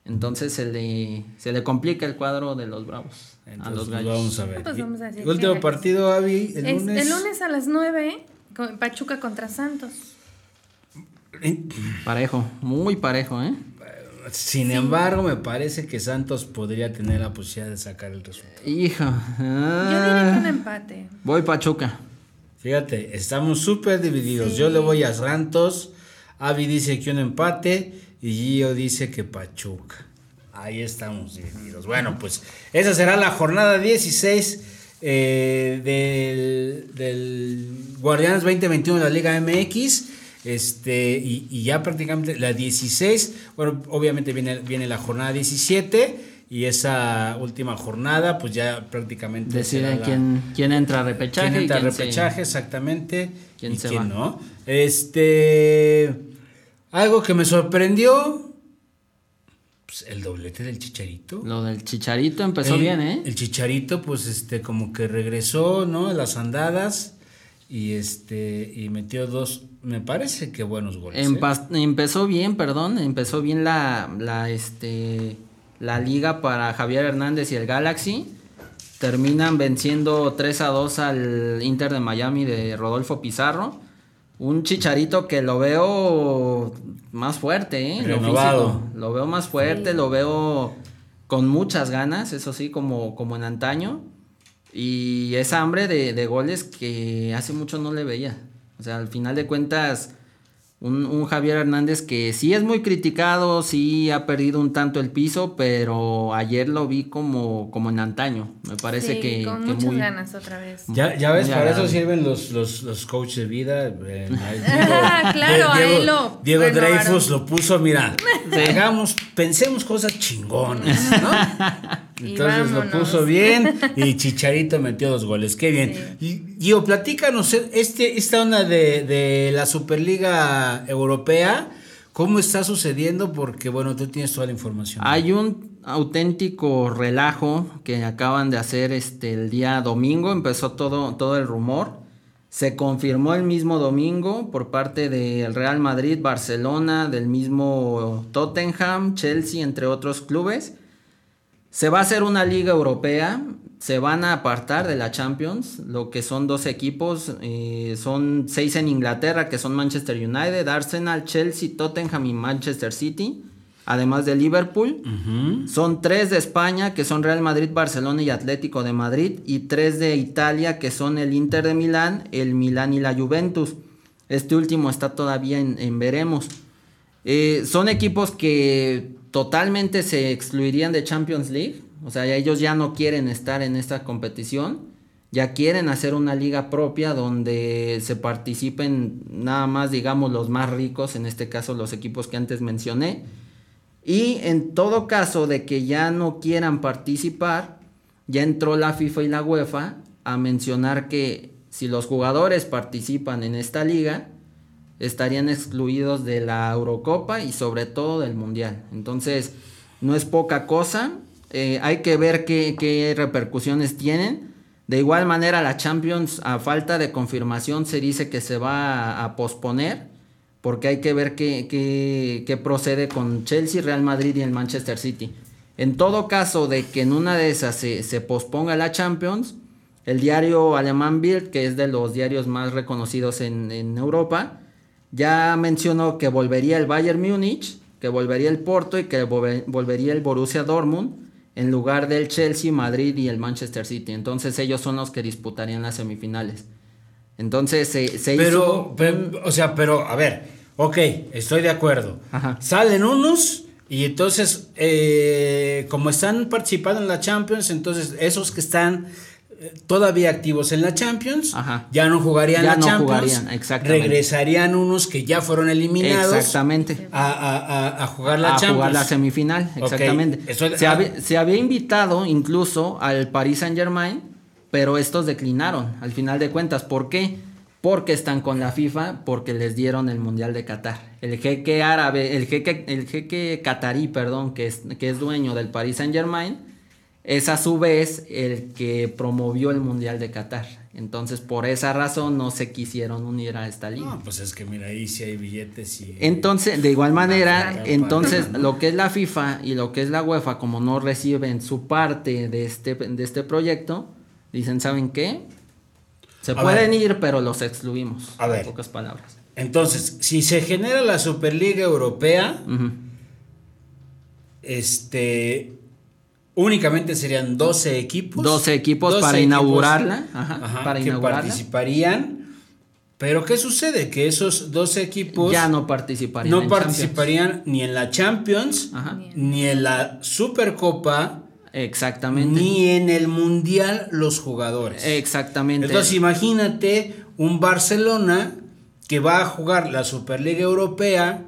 Entonces se le, se le complica el cuadro de los Bravos a los pues, gallos. vamos a ver. Pues vamos a decir Último partido, Avi, el Es- lunes. el lunes a las 9, con Pachuca contra Santos. Parejo, muy parejo, ¿eh? Sin embargo, me parece que Santos podría tener la posibilidad de sacar el resultado. Hijo. Yo ah, diría que un empate. Voy Pachuca. Fíjate, estamos súper divididos. Sí. Yo le voy a Santos, Avi dice que un empate y Gio dice que Pachuca. Ahí estamos divididos. Bueno, pues esa será la jornada 16 eh, del, del Guardianes 2021 de la Liga MX. Este, y, y ya prácticamente la 16, bueno, obviamente viene, viene la jornada 17 y esa última jornada, pues ya prácticamente Decide quién, quién entra a repechaje. quién y entra a se- repechaje, exactamente. quién y se quién va. no. Este. Algo que me sorprendió. pues, el doblete del chicharito. Lo del Chicharito empezó el, bien, ¿eh? El chicharito, pues, este, como que regresó, ¿no? Las andadas. Y este. Y metió dos. Me parece que buenos goles. ¿eh? Empezó bien, perdón, empezó bien la, la, este, la liga para Javier Hernández y el Galaxy. Terminan venciendo 3 a 2 al Inter de Miami de Rodolfo Pizarro. Un chicharito que lo veo más fuerte, ¿eh? Lo veo más fuerte, lo veo con muchas ganas, eso sí, como, como en antaño. Y esa hambre de, de goles que hace mucho no le veía. O sea, al final de cuentas, Un, un, Javier Hernández que sí es muy criticado, sí ha perdido un tanto el piso, pero ayer lo vi como, como en antaño. Me parece Sí, que, con que muchas muy... ganas otra vez. Ya, ya ves, para eso sirven los, los, los coaches de vida. eh, ahí Ah, claro, a Diego, él lo Diego. Dreyfus lo puso, mira, hagamos, pensemos cosas chingonas, ¿no? Entonces lo puso bien y Chicharito metió dos goles, qué bien. Y Gio, platícanos este, esta onda de, de la Superliga Europea, ¿cómo está sucediendo? Porque bueno, tú tienes toda la información. Hay un auténtico relajo que acaban de hacer este el día domingo, empezó todo, todo el rumor. Se confirmó el mismo domingo por parte del Real Madrid, Barcelona, del mismo Tottenham, Chelsea, entre otros clubes. Se va a hacer una liga europea, se van a apartar de la Champions, lo que son dos equipos, eh, son seis en Inglaterra, que son Manchester United, Arsenal, Chelsea, Tottenham y Manchester City, además de Liverpool. Son tres de España, que son Real Madrid, Barcelona y Atlético de Madrid, y tres de Italia, que son el Inter de Milán, el Milán y la Juventus. Este último está todavía en, en veremos. Eh, son equipos que totalmente se excluirían de Champions League. O sea, ellos ya no quieren estar en esta competición. Ya quieren hacer una liga propia donde se participen nada más, digamos, los más ricos, en este caso los equipos que antes mencioné. Y en todo caso de que ya no quieran participar, ya entró la FIFA y la UEFA a mencionar que si los jugadores participan en esta liga, estarían excluidos de la Eurocopa y sobre todo del Mundial. Entonces, no es poca cosa. Eh, hay que ver qué, qué repercusiones tienen. De igual manera, la Champions, a falta de confirmación, se dice que se va a, a posponer. Porque hay que ver qué, qué- qué procede con Chelsea, Real Madrid y el Manchester City. En todo caso de que en una de esas se, se posponga la Champions, el diario alemán Bild, que es de los diarios más reconocidos en, en Europa, ya mencionó que volvería el Bayern Múnich, que volvería el Porto y que volve- volvería el Borussia Dortmund en lugar del Chelsea, Madrid y el Manchester City. Entonces ellos son los que disputarían las semifinales. Entonces se, se Pero, hizo... pero, o sea, pero, a ver, ok, estoy de acuerdo. Ajá. Salen unos y entonces, eh, como están participando en la Champions, entonces esos que están todavía activos en la Champions, Ajá. ya no jugarían Ya la no Champions. jugarían, exactamente. Regresarían unos que ya fueron eliminados. Exactamente. A, a- a- a jugar la a Champions. jugar la semifinal, exactamente. eso- se, ah. había, se había invitado incluso al Paris Saint Germain, pero estos declinaron al final de cuentas. ¿Por qué? Porque están con la FIFA, porque les dieron el Mundial de Qatar. El jeque árabe, el jeque, el jeque catarí, perdón, que es, que es dueño del Paris Saint Germain, es a su vez el que promovió el Mundial de Qatar. Entonces, por esa razón no se quisieron unir a esta liga. No, pues es que mira, ahí sí hay billetes y... Entonces, de igual manera, entonces lo que es la FIFA y lo que es la UEFA, como no reciben su parte de este, de este proyecto, dicen, ¿saben qué? Se A pueden ver. ir, pero los excluimos. A ver. En pocas palabras. Entonces, si se genera la Superliga Europea, este únicamente serían 12 equipos 12 equipos para inaugurarla, ajá, para que inaugurarla. participarían pero qué sucede que esos 12 equipos ya no participarían. no en Champions. participarían ni en la Champions Ajá. ni en la Supercopa Exactamente. ni en el Mundial los jugadores Exactamente. entonces imagínate un Barcelona que va a jugar la Superliga Europea,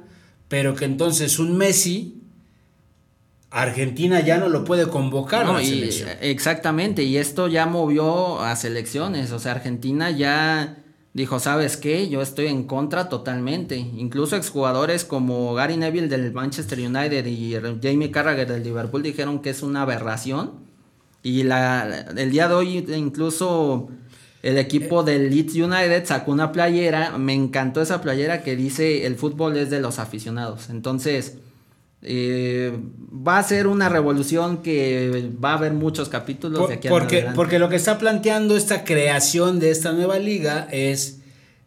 pero que entonces un Messi, Argentina ya no lo puede convocar a No, la y- selección. exactamente, y esto ya movió a selecciones, o sea, Argentina ya dijo, ¿sabes qué? Yo estoy en contra totalmente. Incluso exjugadores como Gary Neville del Manchester United y Jamie Carragher del Liverpool dijeron que es una aberración. Y la, el día de hoy incluso el equipo del Leeds United sacó una playera, me encantó esa playera que dice el fútbol es de los aficionados. Entonces, eh, va a ser una revolución que va a haber muchos capítulos Por- de aquí porque, adelante. porque lo que está planteando esta creación de esta nueva liga es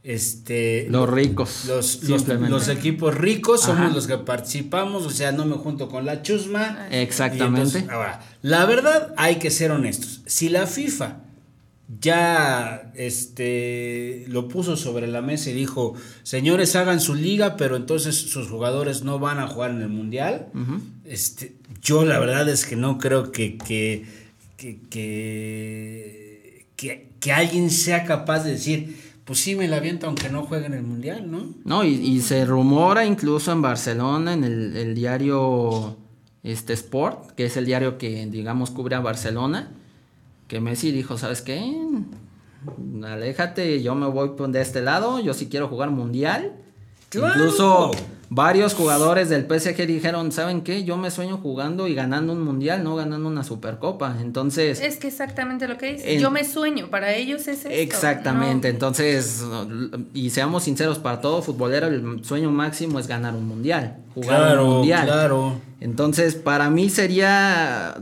este Los ricos, los, los, simplemente. los equipos ricos somos Ajá. los que participamos, o sea, no me junto con la chusma. Exactamente. Entonces, ahora, la verdad hay que ser honestos. Si la FIFA ya este lo puso sobre la mesa y dijo, señores, hagan su liga, pero entonces sus jugadores no van a jugar en el mundial. Este, yo la verdad es que no creo que, que, que, que, que- que alguien sea capaz de decir, pues sí me la aviento aunque no juegue en el mundial, ¿no? No, y, y se rumora incluso en Barcelona, en el, el diario este Sport, que es el diario que, digamos, cubre a Barcelona, que Messi dijo, ¿sabes qué? Aléjate, yo me voy de este lado, yo sí quiero jugar mundial. ¡Claro! Incluso varios jugadores del PSG dijeron, ¿saben qué? Yo me sueño jugando y ganando un mundial, no ganando una supercopa. Entonces... Es que exactamente lo que dice. En- Yo me sueño, para ellos es esto. Exactamente, ¿no? entonces, y seamos sinceros, para todo futbolero el sueño máximo es ganar un mundial, jugar un mundial. claro. Entonces, para mí sería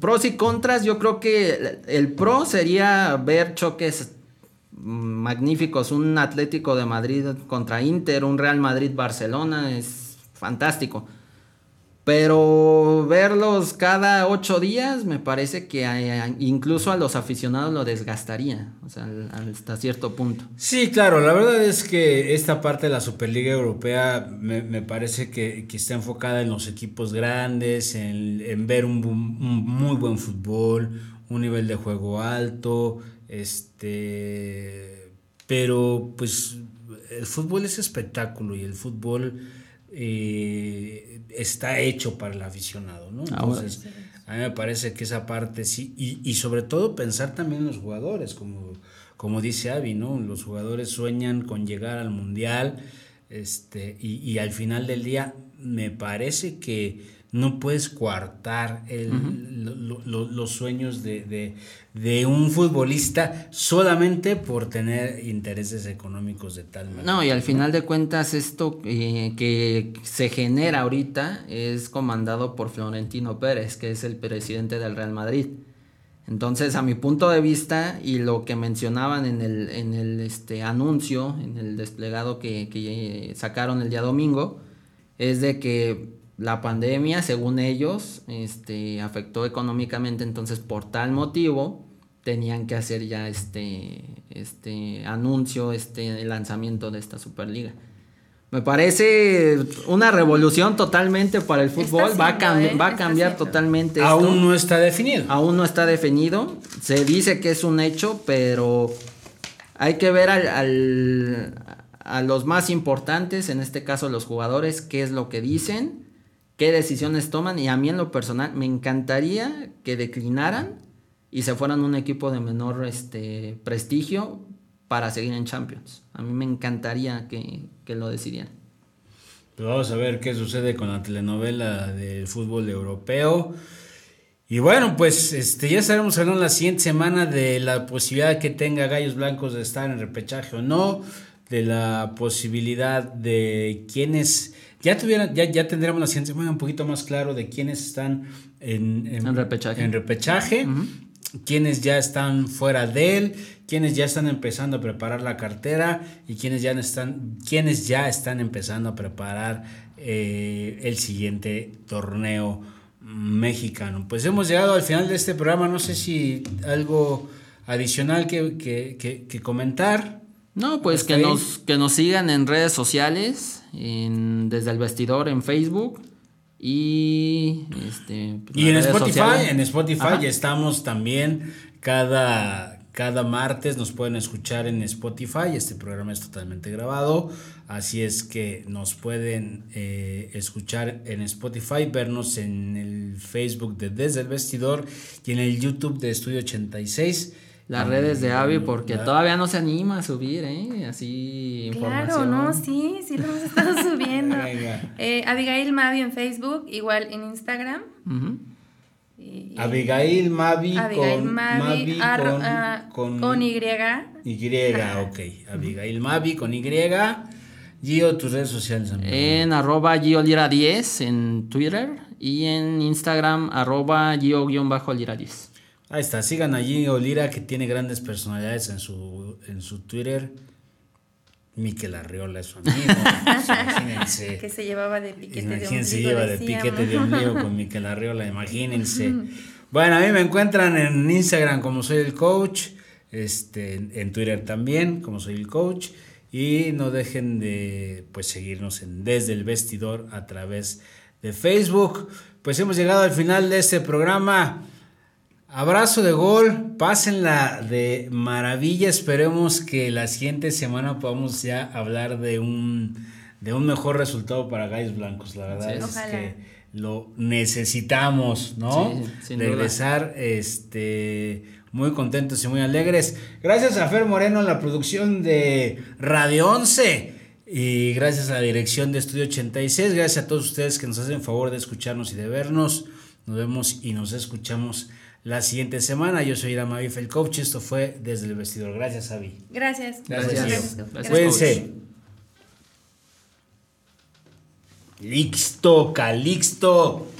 pros y contras, yo creo que el pro sería ver choques magníficos, un Atlético de Madrid contra Inter, un Real Madrid Barcelona, es fantástico. Pero verlos cada ocho días me parece que incluso a los aficionados lo desgastaría, o sea, hasta cierto punto. Sí, claro, la verdad es que esta parte de la Superliga Europea me, me parece que, que está enfocada en los equipos grandes, en, en ver un muy buen fútbol, un nivel de juego alto, este, pero pues el fútbol es espectáculo y el fútbol eh, está hecho para el aficionado, ¿no? Entonces, a mí me parece que esa parte sí, y, y sobre todo pensar también en los jugadores, como, como dice Avi, ¿no? Los jugadores sueñan con llegar al mundial, este, y, y al final del día me parece que no puedes coartar el- lo- lo- lo- los sueños de, de- de un futbolista solamente por tener intereses económicos de tal manera. No, y al final de cuentas esto eh, que se genera ahorita es comandado por Florentino Pérez, que es el presidente del Real Madrid. Entonces, a mi punto de vista, y lo que mencionaban en el, en el este, anuncio, en el desplegado que, que sacaron el día domingo, es de que la pandemia, según ellos, este, afectó económicamente, entonces por tal motivo tenían que hacer ya este, este anuncio, este lanzamiento de esta Superliga. Me parece una revolución totalmente para el fútbol, va a, cam- ¿eh? va a cambiar totalmente esto. Aún no está definido. Aún no está definido. Se dice que es un hecho, pero hay que ver al, al- a los más importantes, en este caso los jugadores, qué es lo que dicen, qué decisiones toman. Y a mí en lo personal me encantaría que declinaran y se fueran un equipo de menor este, prestigio para seguir en Champions. A mí me encantaría que, que lo decidieran. Pues vamos a ver qué sucede con la telenovela del fútbol europeo. Y bueno, pues este, ya estaremos hablando la siguiente semana de la posibilidad que tenga Gallos Blancos de estar en repechaje o no, de la posibilidad de quienes ya tuvieran, ya, ya tendremos la semana un poquito más claro de quiénes están en, En repechaje. en repechaje, quienes ya están fuera de él, quienes ya están empezando a preparar la cartera y quienes ya están, quienes ya están empezando a preparar eh, el siguiente torneo mexicano. Pues hemos llegado al final de este programa, no sé si algo adicional que, que- que- que comentar. No, pues que nos, que nos sigan en redes sociales, en, desde el vestidor en Facebook y este pues, Y en Spotify, en Spotify Ajá. ya estamos también cada, cada martes nos pueden escuchar en Spotify. Este programa es totalmente grabado, así es que nos pueden eh, escuchar en Spotify, vernos en el Facebook de Desde el Vestidor y en el YouTube de Estudio 86. Las redes de Avi porque La- todavía no se anima a subir, ¿eh? Así Claro, información. no, sí, sí lo hemos estado subiendo. Eh, Abigail Mavi en Facebook, igual en Instagram. Ujú. Y- y- Abigail Mavi Abigail con, Mavi, Mavi ar- con, ah, con- con Y. Y, ok. Abigail Mavi con Y. Gio, tus redes sociales, amigo. En arroba Giolira10 en Twitter y en Instagram arroba Gio-Lira10. Ahí está, sigan allí Olira que tiene grandes personalidades en su, en su Twitter. Miquel Arriola es su amigo. pues, imagínense. Que se llevaba de piquete de Imagínense, ombligo, lleva de piquete de ombligo con Miquel Arriola, imagínense. Bueno, a mí me encuentran en Instagram como soy el coach. este, en, en Twitter también, como soy el coach. Y no dejen de pues, seguirnos en Desde el Vestidor a través de Facebook. Pues hemos llegado al final de este programa. Abrazo de gol, pásenla de maravilla. Esperemos que la siguiente semana podamos ya hablar de un, de un mejor resultado para Gallos Blancos. La verdad es. Ojalá. que lo necesitamos, ¿no? Sí. Regresar este, muy contentos y muy alegres. Gracias a Fer Moreno en la producción de Radio 11. Y gracias a la dirección de Estudio 86, gracias a todos ustedes que nos hacen favor de escucharnos y de vernos. Nos vemos y nos escuchamos la siguiente semana. Yo soy Irama Bife, el coach. Esto fue Desde el Vestidor. Gracias, Avi. Gracias. Gracias. Gracias. Gracias. Cuídense. Listo, Calixto.